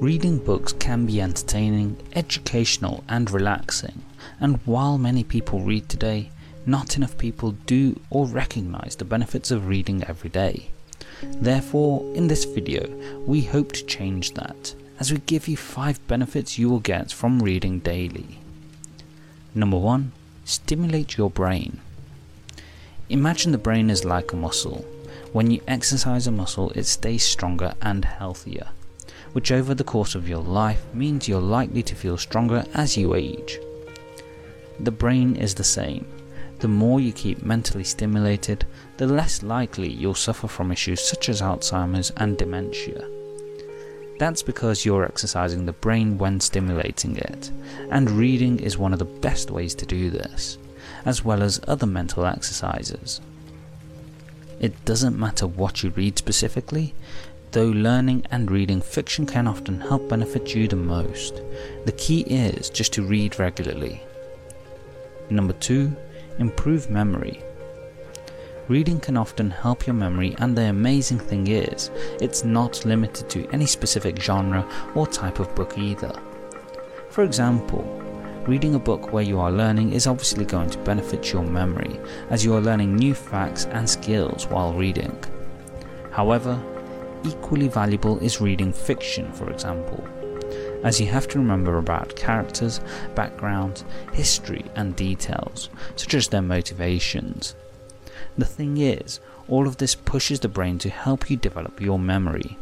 Reading books can be entertaining, educational and relaxing, and while many people read today, not enough people do or recognise the benefits of reading every day. Therefore, in this video, we hope to change that, as we give you 5 benefits you will get from reading daily. Number 1. Stimulate your brain. Imagine the brain is like a muscle. When you exercise a muscle, it stays stronger and healthier, which over the course of your life means you're likely to feel stronger as you age. The brain is the same. The more you keep mentally stimulated, the less likely you'll suffer from issues such as Alzheimer's and dementia. That's because you're exercising the brain when stimulating it, and reading is one of the best ways to do this, as well as other mental exercises. It doesn't matter what you read specifically, though learning and reading fiction can often help benefit you the most. The key is just to read regularly. Number 2. Improve memory. Reading can often help your memory and the amazing thing is, it's not limited to any specific genre or type of book either. For example, reading a book where you are learning is obviously going to benefit your memory as you are learning new facts and skills while reading. However, equally valuable is reading fiction for example, as you have to remember about characters, backgrounds, history and details, such as their motivations. The thing is, all of this pushes the brain to help you develop your memory,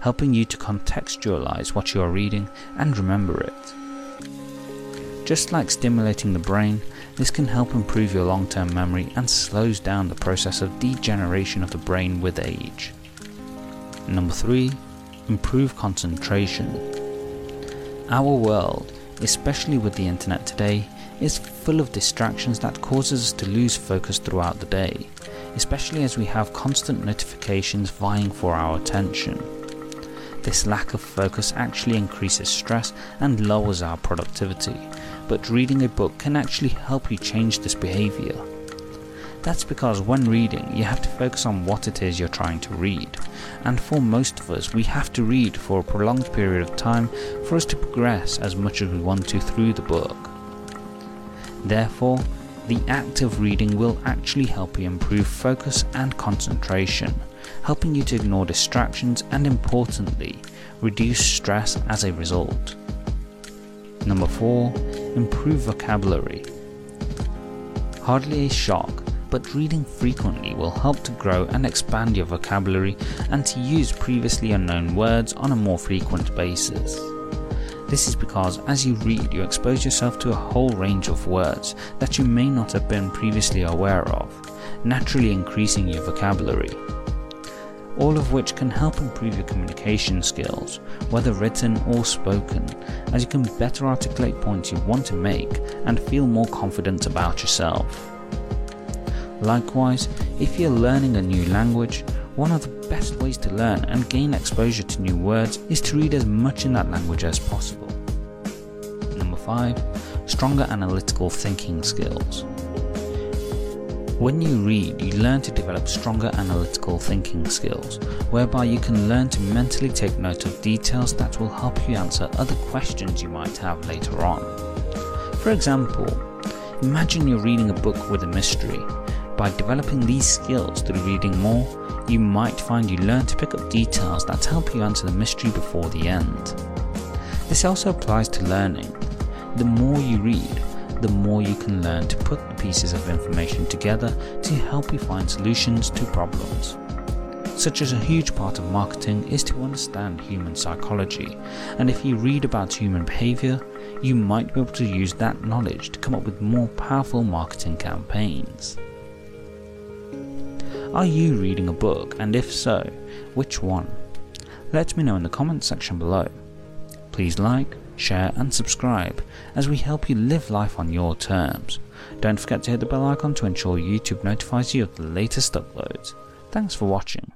helping you to contextualize what you are reading and remember it. Just like stimulating the brain, this can help improve your long-term memory and slows down the process of degeneration of the brain with age. Number 3. Improve concentration. Our world, especially with the internet today, is full of distractions that causes us to lose focus throughout the day especially as we have constant notifications vying for our attention. This lack of focus actually increases stress and lowers our productivity, but reading a book can actually help you change this behaviour. That's because when reading, you have to focus on what it is you're trying to read, and for most of us, we have to read for a prolonged period of time for us to progress as much as we want to through the book. Therefore, the act of reading will actually help you improve focus and concentration, helping you to ignore distractions and importantly, reduce stress as a result. Number 4. Improve vocabulary. Hardly a shock, but reading frequently will help to grow and expand your vocabulary and to use previously unknown words on a more frequent basis. This is because as you read, you expose yourself to a whole range of words that you may not have been previously aware of, naturally increasing your vocabulary. All of which can help improve your communication skills, whether written or spoken, as you can better articulate points you want to make and feel more confident about yourself. Likewise, if you're learning a new language, one of the best ways to learn and gain exposure to new words is to read as much in that language as possible. Number 5. Stronger analytical thinking skills. When you read, you learn to develop stronger analytical thinking skills, whereby you can learn to mentally take note of details that will help you answer other questions you might have later on. For example, imagine you're reading a book with a mystery. By developing these skills through reading more, you might find you learn to pick up details that help you answer the mystery before the end. This also applies to learning. The more you read, the more you can learn to put the pieces of information together to help you find solutions to problems. Such as a huge part of marketing is to understand human psychology, and if you read about human behavior, you might be able to use that knowledge to come up with more powerful marketing campaigns. Are you reading a book and if so, which one? Let me know in the comments section below. Please like, share and subscribe as we help you live life on your terms. Don't forget to hit the bell icon to ensure YouTube notifies you of the latest uploads. Thanks for watching.